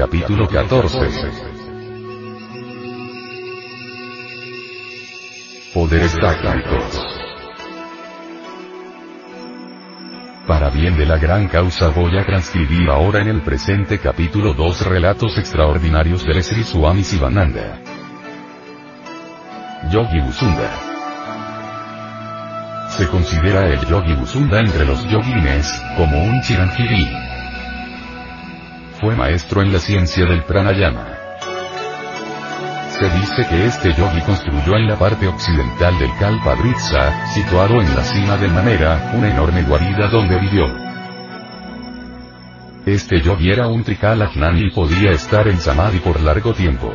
Capítulo 14. Poderes tácticos. Para bien de la gran causa voy a transcribir ahora en el presente capítulo dos relatos extraordinarios del Sri Swami Sivananda. Yogi Busunda. Se considera el Yogi Busunda entre los yogines, como un chiranjiri fue maestro en la ciencia del pranayama. Se dice que este yogi construyó en la parte occidental del Kalpadritsa, situado en la cima del Manera, una enorme guarida donde vivió. Este yogi era un Trikalajnan y podía estar en Samadhi por largo tiempo.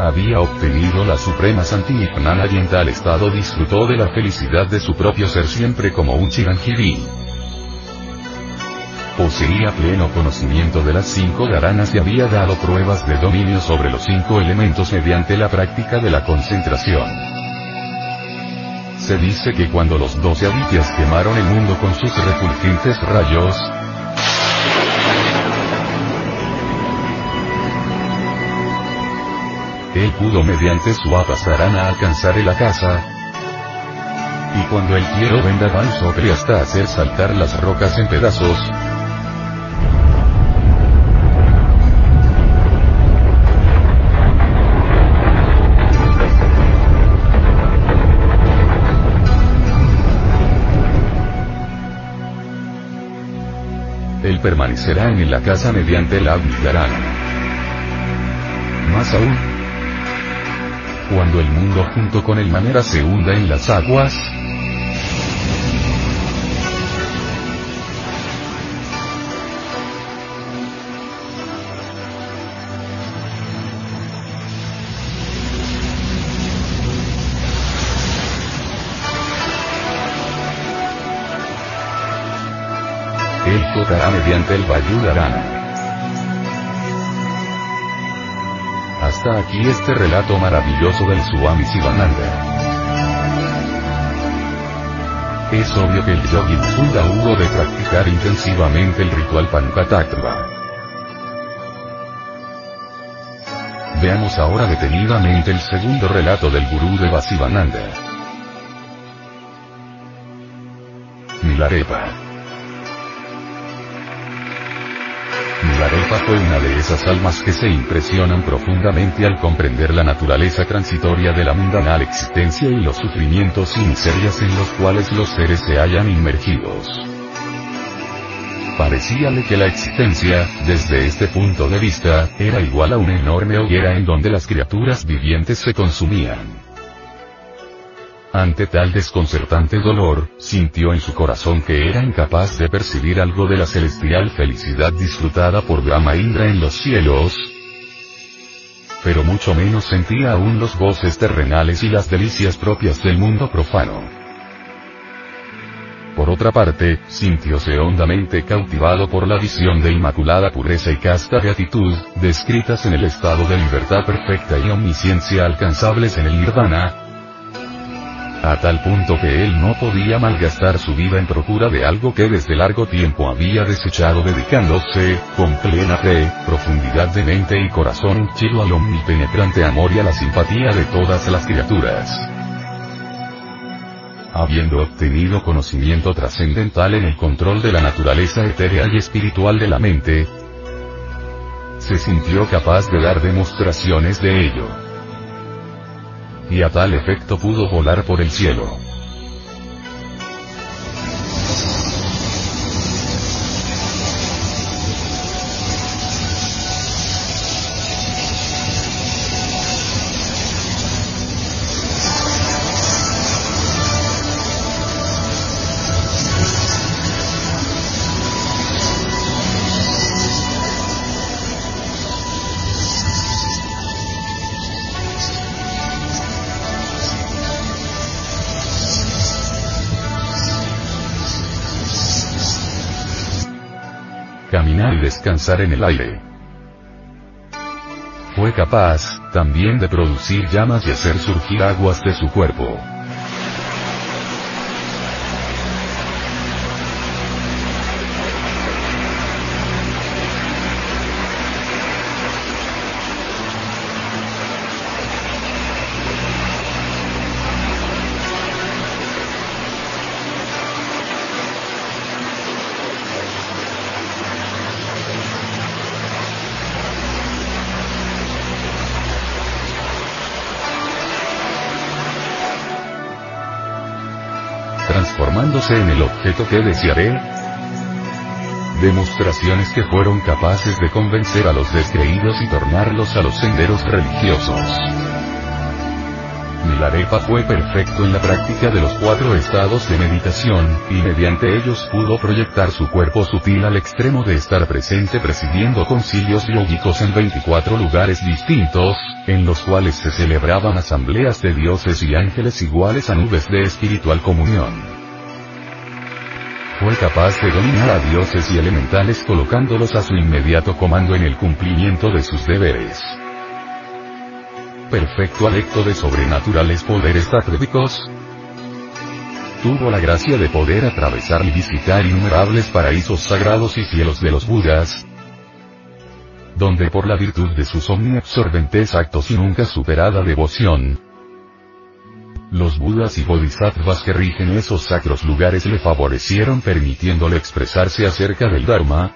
Había obtenido la suprema Santignana y en tal estado disfrutó de la felicidad de su propio ser siempre como un Chiranjiri. Poseía pleno conocimiento de las cinco garanas y había dado pruebas de dominio sobre los cinco elementos mediante la práctica de la concentración. Se dice que cuando los doce adityas quemaron el mundo con sus refulgentes rayos, él pudo mediante su apasarana alcanzar el casa, y cuando el quiero vendaval sobre hasta hacer saltar las rocas en pedazos, permanecerá en la casa mediante la Abhidarana. Más aún, cuando el mundo junto con el manera se hunda en las aguas, mediante el Vayudarana. Hasta aquí este relato maravilloso del Swami Sivananda. Es obvio que el yogi Buda hubo de practicar intensivamente el ritual Pankatattva. Veamos ahora detenidamente el segundo relato del gurú de Vasivananda. Milarepa. Milarepa fue una de esas almas que se impresionan profundamente al comprender la naturaleza transitoria de la mundanal existencia y los sufrimientos y miserias en los cuales los seres se hallan inmergidos. Parecíale que la existencia, desde este punto de vista, era igual a una enorme hoguera en donde las criaturas vivientes se consumían. Ante tal desconcertante dolor, sintió en su corazón que era incapaz de percibir algo de la celestial felicidad disfrutada por Brahma Indra en los cielos, pero mucho menos sentía aún los goces terrenales y las delicias propias del mundo profano. Por otra parte, sintióse hondamente cautivado por la visión de inmaculada pureza y casta beatitud, descritas en el estado de libertad perfecta y omnisciencia alcanzables en el nirvana, a tal punto que él no podía malgastar su vida en procura de algo que desde largo tiempo había desechado dedicándose, con plena fe, profundidad de mente y corazón chido al omnipenetrante amor y a la simpatía de todas las criaturas. Habiendo obtenido conocimiento trascendental en el control de la naturaleza etérea y espiritual de la mente, se sintió capaz de dar demostraciones de ello y a tal efecto pudo volar por el cielo. Y descansar en el aire. Fue capaz, también de producir llamas y hacer surgir aguas de su cuerpo. En el objeto que desearé? Demostraciones que fueron capaces de convencer a los descreídos y tornarlos a los senderos religiosos. Milarepa fue perfecto en la práctica de los cuatro estados de meditación, y mediante ellos pudo proyectar su cuerpo sutil al extremo de estar presente presidiendo concilios yógicos en 24 lugares distintos, en los cuales se celebraban asambleas de dioses y ángeles iguales a nubes de espiritual comunión fue capaz de dominar a dioses y elementales colocándolos a su inmediato comando en el cumplimiento de sus deberes. Perfecto alecto de sobrenaturales poderes atléticos. Tuvo la gracia de poder atravesar y visitar innumerables paraísos sagrados y cielos de los Budas, donde por la virtud de sus omniabsorbentes actos y nunca superada devoción, los budas y bodhisattvas que rigen esos sacros lugares le favorecieron permitiéndole expresarse acerca del Dharma,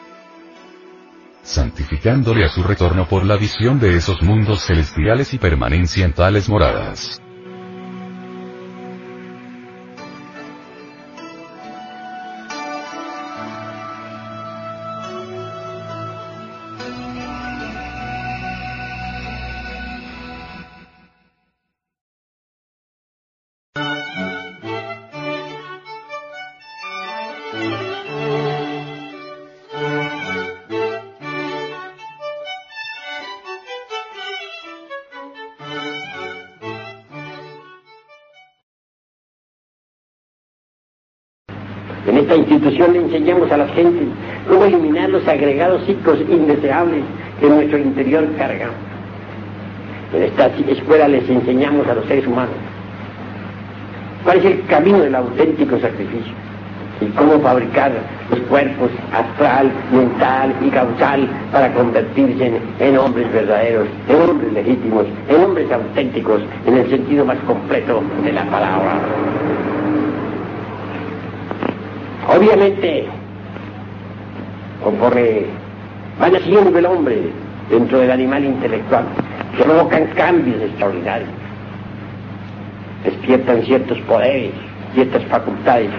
santificándole a su retorno por la visión de esos mundos celestiales y permanencia en tales moradas. Institución le enseñamos a la gente cómo eliminar los agregados psicos indeseables que en nuestro interior cargan. En esta escuela les enseñamos a los seres humanos cuál es el camino del auténtico sacrificio y cómo fabricar los cuerpos astral, mental y causal para convertirse en, hombres verdaderos, en hombres legítimos, en hombres auténticos, en el sentido más completo de la palabra. Obviamente, conforme va naciendo el hombre dentro del animal intelectual, se provocan cambios extraordinarios, despiertan ciertos poderes, ciertas facultades.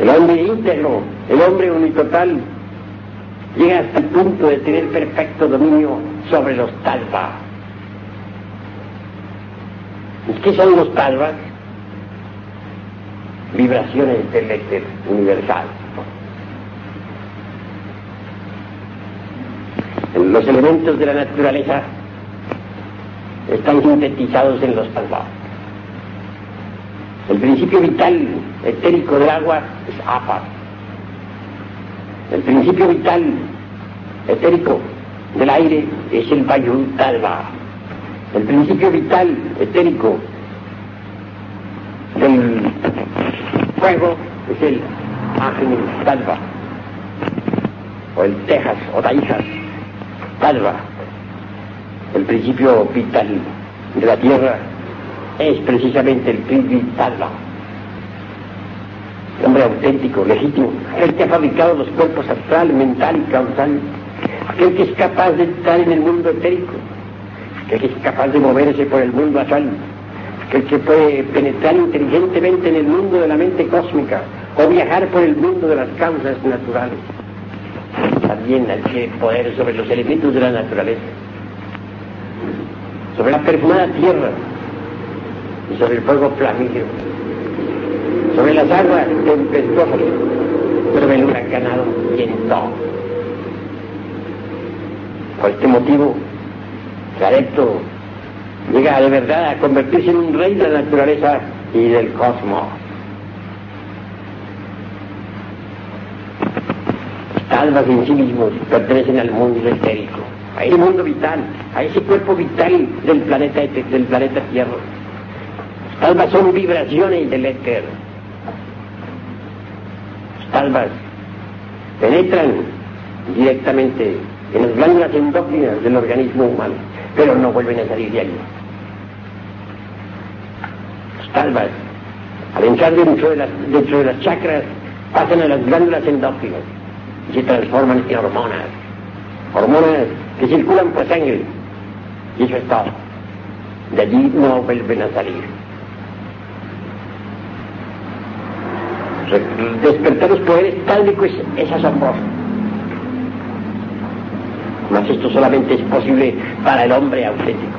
El hombre íntegro, el hombre unitotal, llega hasta el punto de tener perfecto dominio sobre los talvas. ¿Qué son los talvas? Vibraciones del universal. Los elementos de la naturaleza están sintetizados en los palmados. El principio vital etérico del agua es apa. El principio vital etérico del aire es el Vayu Talva. El principio vital etérico del fuego es el Agni Talva, o el Texas o Taijas Talva. El principio vital de la tierra es precisamente el Privi Talva. El hombre auténtico, legítimo, el que ha fabricado los cuerpos astral, mental y causal, aquel que es capaz de entrar en el mundo etérico, aquel que es capaz de moverse por el mundo astral, el que puede penetrar inteligentemente en el mundo de la mente cósmica o viajar por el mundo de las causas naturales. También adquiere poder sobre los elementos de la naturaleza, sobre la perfumada tierra y sobre el fuego flamígero, sobre las aguas tempestuosas, sobre el huracanado viento. Por este motivo, el adepto llega de verdad a convertirse en un rey de la naturaleza y del cosmos. talvas en sí mismos pertenecen al mundo etérico, a ese mundo vital, a ese cuerpo vital del planeta, del planeta Tierra. Talvas son vibraciones del éter. Talvas penetran directamente en las glándulas endócrinas del organismo humano, pero no vuelven a salir de. Las talvas, al entrar dentro de las, dentro de las chakras, pasan a las glándulas endócrinas y se transforman en hormonas, hormonas que circulan por sangre, y eso es todo. De allí no vuelven a salir. Despertar los poderes tálmicos es asombroso. Mas esto solamente es posible para el hombre auténtico,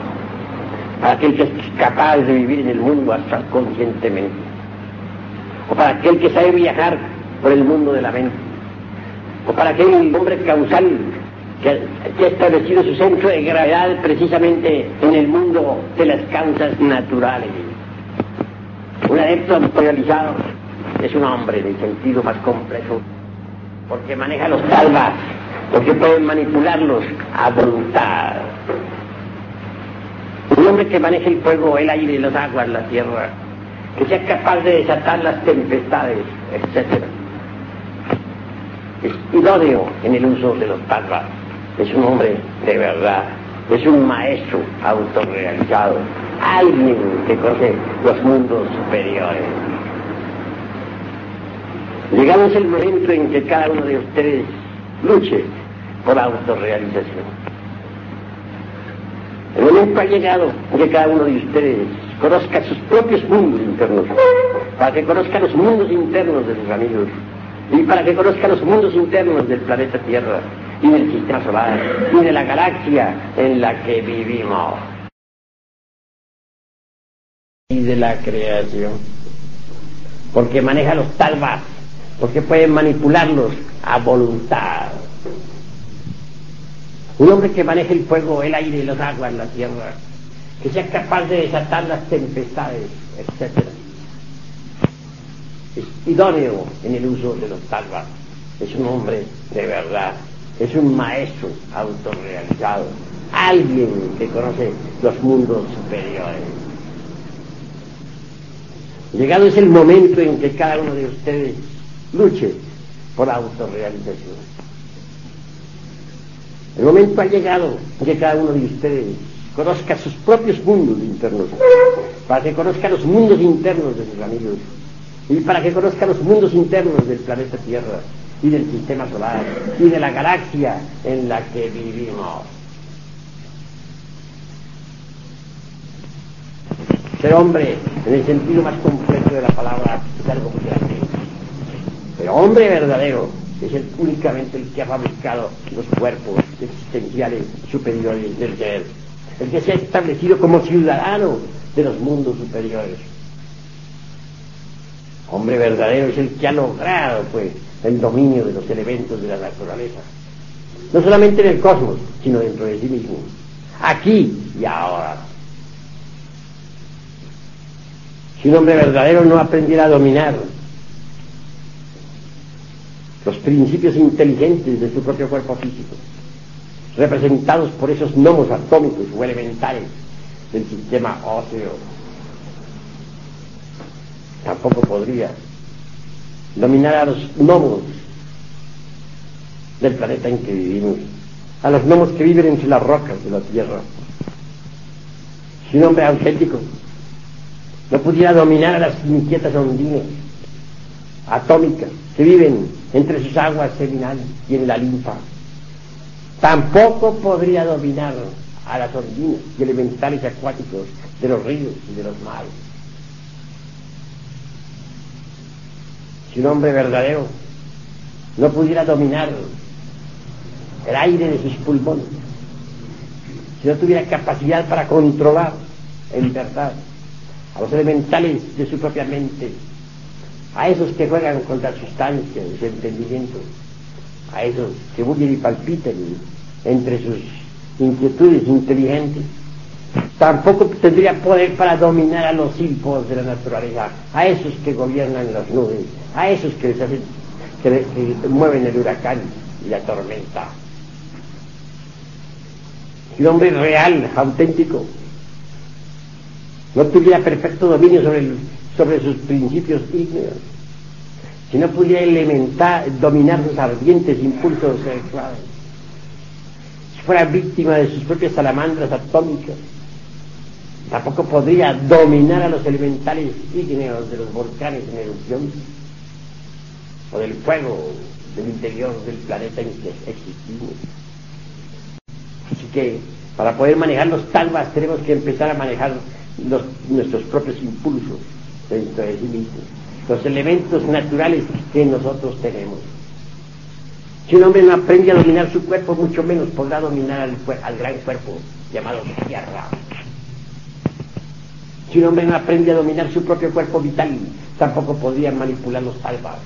para aquel que es capaz de vivir en el mundo hasta conscientemente, o para aquel que sabe viajar por el mundo de la mente, o para aquel hombre causal que, ha establecido su centro de gravedad precisamente en el mundo de las causas naturales. Un adepto realizado es un hombre en el sentido más complejo, porque maneja los talvas, porque puede manipularlos a voluntad. Un hombre que maneja el fuego, el aire, las aguas, la tierra, que sea capaz de desatar las tempestades, etcétera es idóneo en el uso de los talvas. Es un hombre de verdad, es un maestro autorrealizado, alguien que conoce los mundos superiores. Llegado es el momento en que cada uno de ustedes luche por autorrealización. El momento ha llegado que cada uno de ustedes conozca sus propios mundos internos, para que conozca los mundos internos de sus amigos y para que conozca los mundos internos del planeta Tierra y del sistema solar y de la galaxia en la que vivimos y de la creación porque maneja los talvas porque puede manipularlos a voluntad. Un hombre que maneje el fuego, el aire, los aguas, la tierra que sea capaz de desatar las tempestades, etcétera. Es idóneo en el uso de los talvas, es un hombre de verdad, es un maestro autorrealizado, alguien que conoce los mundos superiores. Llegado es el momento en que cada uno de ustedes luche por autorrealización. El momento ha llegado que cada uno de ustedes conozca sus propios mundos internos, para que conozca los mundos internos de sus amigos y para que conozca los mundos internos del planeta Tierra y del sistema solar y de la galaxia en la que vivimos. Ser hombre, en el sentido más completo de la palabra, es algo muy grande. Pero hombre verdadero es el, únicamente el que ha fabricado los cuerpos existenciales superiores del ser, el que se ha establecido como ciudadano de los mundos superiores Hombre verdadero es el que ha logrado, pues, el dominio de los elementos de la naturaleza. No solamente en el cosmos, sino dentro de sí mismo. Aquí y ahora. Si un hombre verdadero no aprendiera a dominar los principios inteligentes de su propio cuerpo físico, representados por esos gnomos atómicos o elementales del sistema óseo tampoco podría dominar a los gnomos del planeta en que vivimos, a los gnomos que viven entre las rocas de la tierra. Si un hombre auténtico no pudiera dominar a las inquietas ondinas atómicas que viven entre sus aguas seminales y en la linfa, tampoco podría dominar a las ondinas y elementales acuáticos de los ríos y de los mares. si un hombre verdadero no pudiera dominar el aire de sus pulmones, si no tuviera capacidad para controlar en verdad a los elementales de su propia mente, a esos que juegan con la sustancia de su entendimiento, a esos que bullen y palpitan entre sus inquietudes inteligentes, tampoco tendría poder para dominar a los hijos de la naturaleza, a esos que gobiernan las nubes, a esos que que, mueven el huracán y la tormenta. Un hombre real, auténtico, no tuviera perfecto dominio sobre, sobre sus principios ígneos, si no pudiera elementar, dominar sus ardientes impulsos sexuales, si fuera víctima de sus propias salamandras atómicas, tampoco podría dominar a los elementales ígneos de los volcanes en erupción o del fuego del interior del planeta en que existimos. Así que para poder manejar los talvas tenemos que empezar a manejar nuestros propios impulsos dentro de sí mismos, los elementos naturales que nosotros tenemos. Si un hombre no aprende a dominar su cuerpo, mucho menos podrá dominar al, gran cuerpo llamado tierra. Si un hombre no aprende a dominar su propio cuerpo vital, tampoco podría manipular los talvas.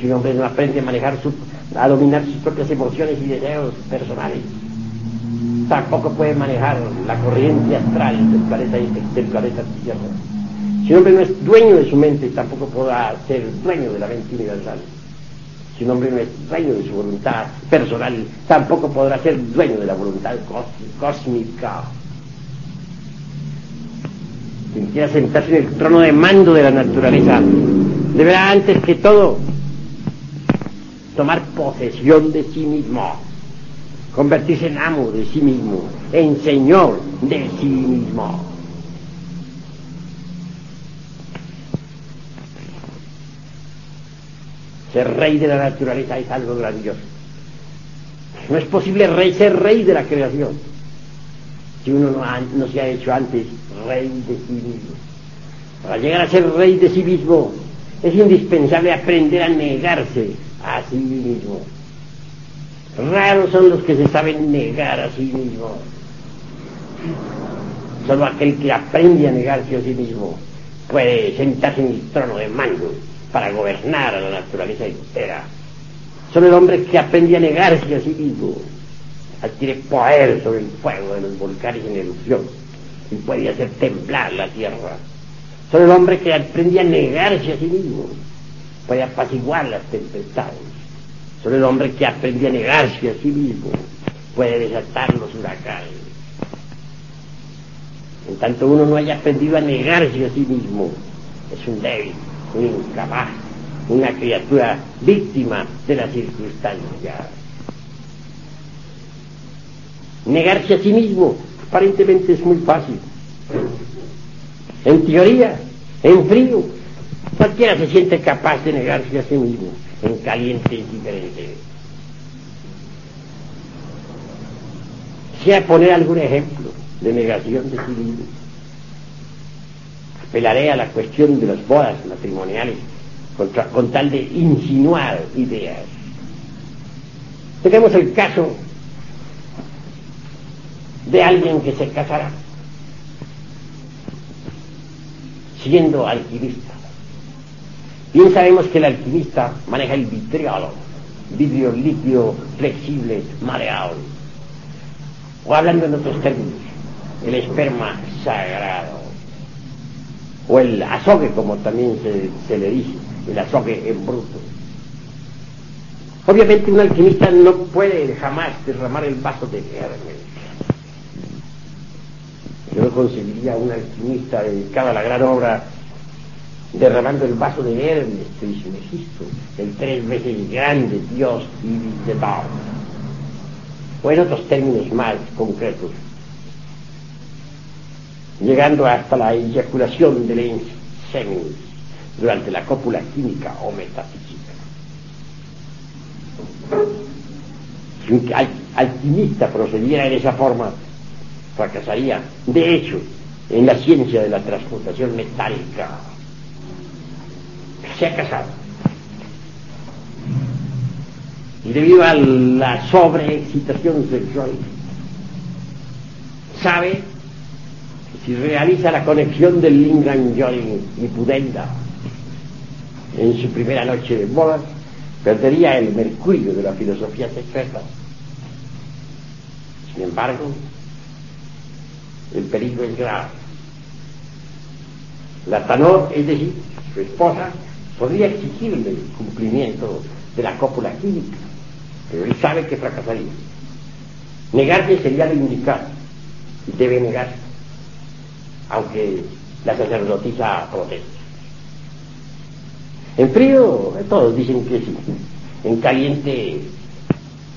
Si un hombre no aprende a manejar su, a dominar sus propias emociones y deseos personales, tampoco puede manejar la corriente astral del planeta, del planeta Tierra. Si un hombre no es dueño de su mente, tampoco podrá ser dueño de la mente universal. Si un hombre no es dueño de su voluntad personal, tampoco podrá ser dueño de la voluntad cósmica. Quien quiera sentarse en el trono de mando de la naturaleza, deberá antes que todo tomar posesión de sí mismo, convertirse en amo de sí mismo, en señor de sí mismo. Ser rey de la naturaleza es algo grandioso. No es posible ser rey de la creación si uno no, se ha hecho antes rey de sí mismo. Para llegar a ser rey de sí mismo es indispensable aprender a negarse a sí mismo. Raros son los que se saben negar a sí mismo. Solo aquel que aprende a negarse a sí mismo puede sentarse en el trono de mando para gobernar a la naturaleza entera. Solo el hombre que aprende a negarse a sí mismo adquiere poder sobre el fuego de los volcanes en erupción y puede hacer temblar la tierra. Solo el hombre que aprende a negarse a sí mismo puede apaciguar las tempestades. Solo el hombre que aprende a negarse a sí mismo puede desatar los huracanes. En tanto uno no haya aprendido a negarse a sí mismo, es un débil, un incapaz, una criatura víctima de las circunstancias. Negarse a sí mismo aparentemente es muy fácil. En teoría, en frío, Cualquiera se siente capaz de negarse a sí mismo en caliente y diferente. Quisiera poner algún ejemplo de negación de sí mismo. Apelaré a la cuestión de las bodas matrimoniales con tal de insinuar ideas. Tenemos el caso de alguien que se casará siendo alquimista Bien sabemos que el alquimista maneja el vitriolo, vidrio líquido, flexible, maleable. O hablando en otros términos, el esperma sagrado. O el azogue, como también se, le dice, el azogue en bruto. Obviamente un alquimista no puede jamás derramar el vaso de Hermes. Yo no conseguiría un alquimista dedicado a la gran obra derramando el vaso de Hermes, Trismegisto, el tres veces grande Dios y de tal. O en otros términos más concretos, llegando hasta la eyaculación del semen durante la cópula química o metafísica. Si un alquimista procediera en esa forma, fracasaría. De hecho, en la ciencia de la transmutación metálica se ha casado. Y debido a la sobreexcitación sexual, sabe si realiza la conexión del Lingam Yori y Pudenda en su primera noche de bodas, perdería el mercurio de la filosofía secreta. Sin embargo, el peligro es grave. La Tanor, es decir, su esposa, podría exigirle el cumplimiento de la cópula química pero él sabe que fracasaría. Negarse sería lo indicado, y debe negarse, aunque la sacerdotisa proteste. En frío, todos dicen que sí. En caliente,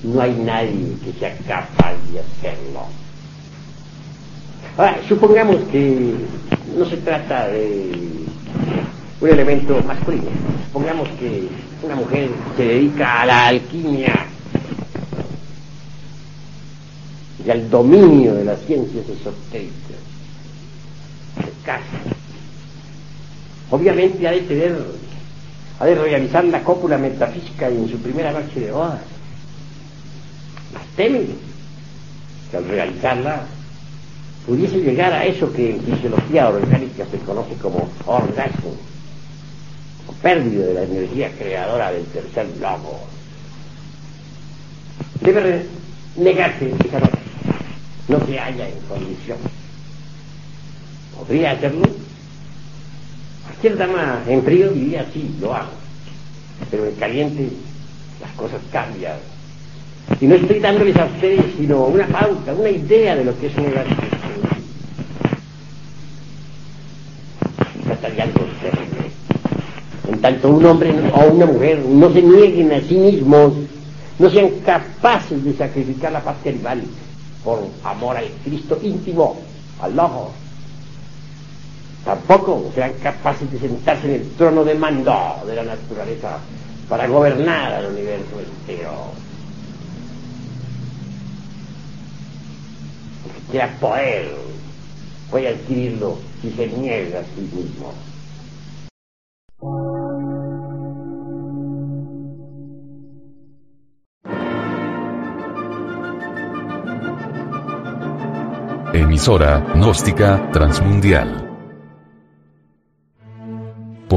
no hay nadie que sea capaz de hacerlo. Ahora, supongamos que no se trata de un elemento masculino. Supongamos que una mujer se dedica a la alquimia y al dominio de las ciencias esotéricas. Casa. Obviamente ha de tener, ha de realizar la cópula metafísica en su primera noche de bodas. Más teme que al realizarla pudiese llegar a eso que en fisiología orgánica se conoce como orgasmo, o pérdida de la energía creadora del tercer logo. Debe negarse esa noche, no se halla en condición. ¿Podría hacerlo? Cualquier dama en frío diría sí, lo hago, pero en caliente las cosas cambian. Y no estoy dándoles a ustedes sino una pauta, una idea de lo que es negarse. En tanto un hombre o una mujer no se nieguen a sí mismos, no sean capaces de sacrificar la paz rival por amor al Cristo íntimo, al ojo. Tampoco sean capaces de sentarse en el trono de mando de la naturaleza para gobernar al universo entero. Que quiera poder, puede adquirirlo si se niega a sí mismo. Emisora, gnóstica, transmundial.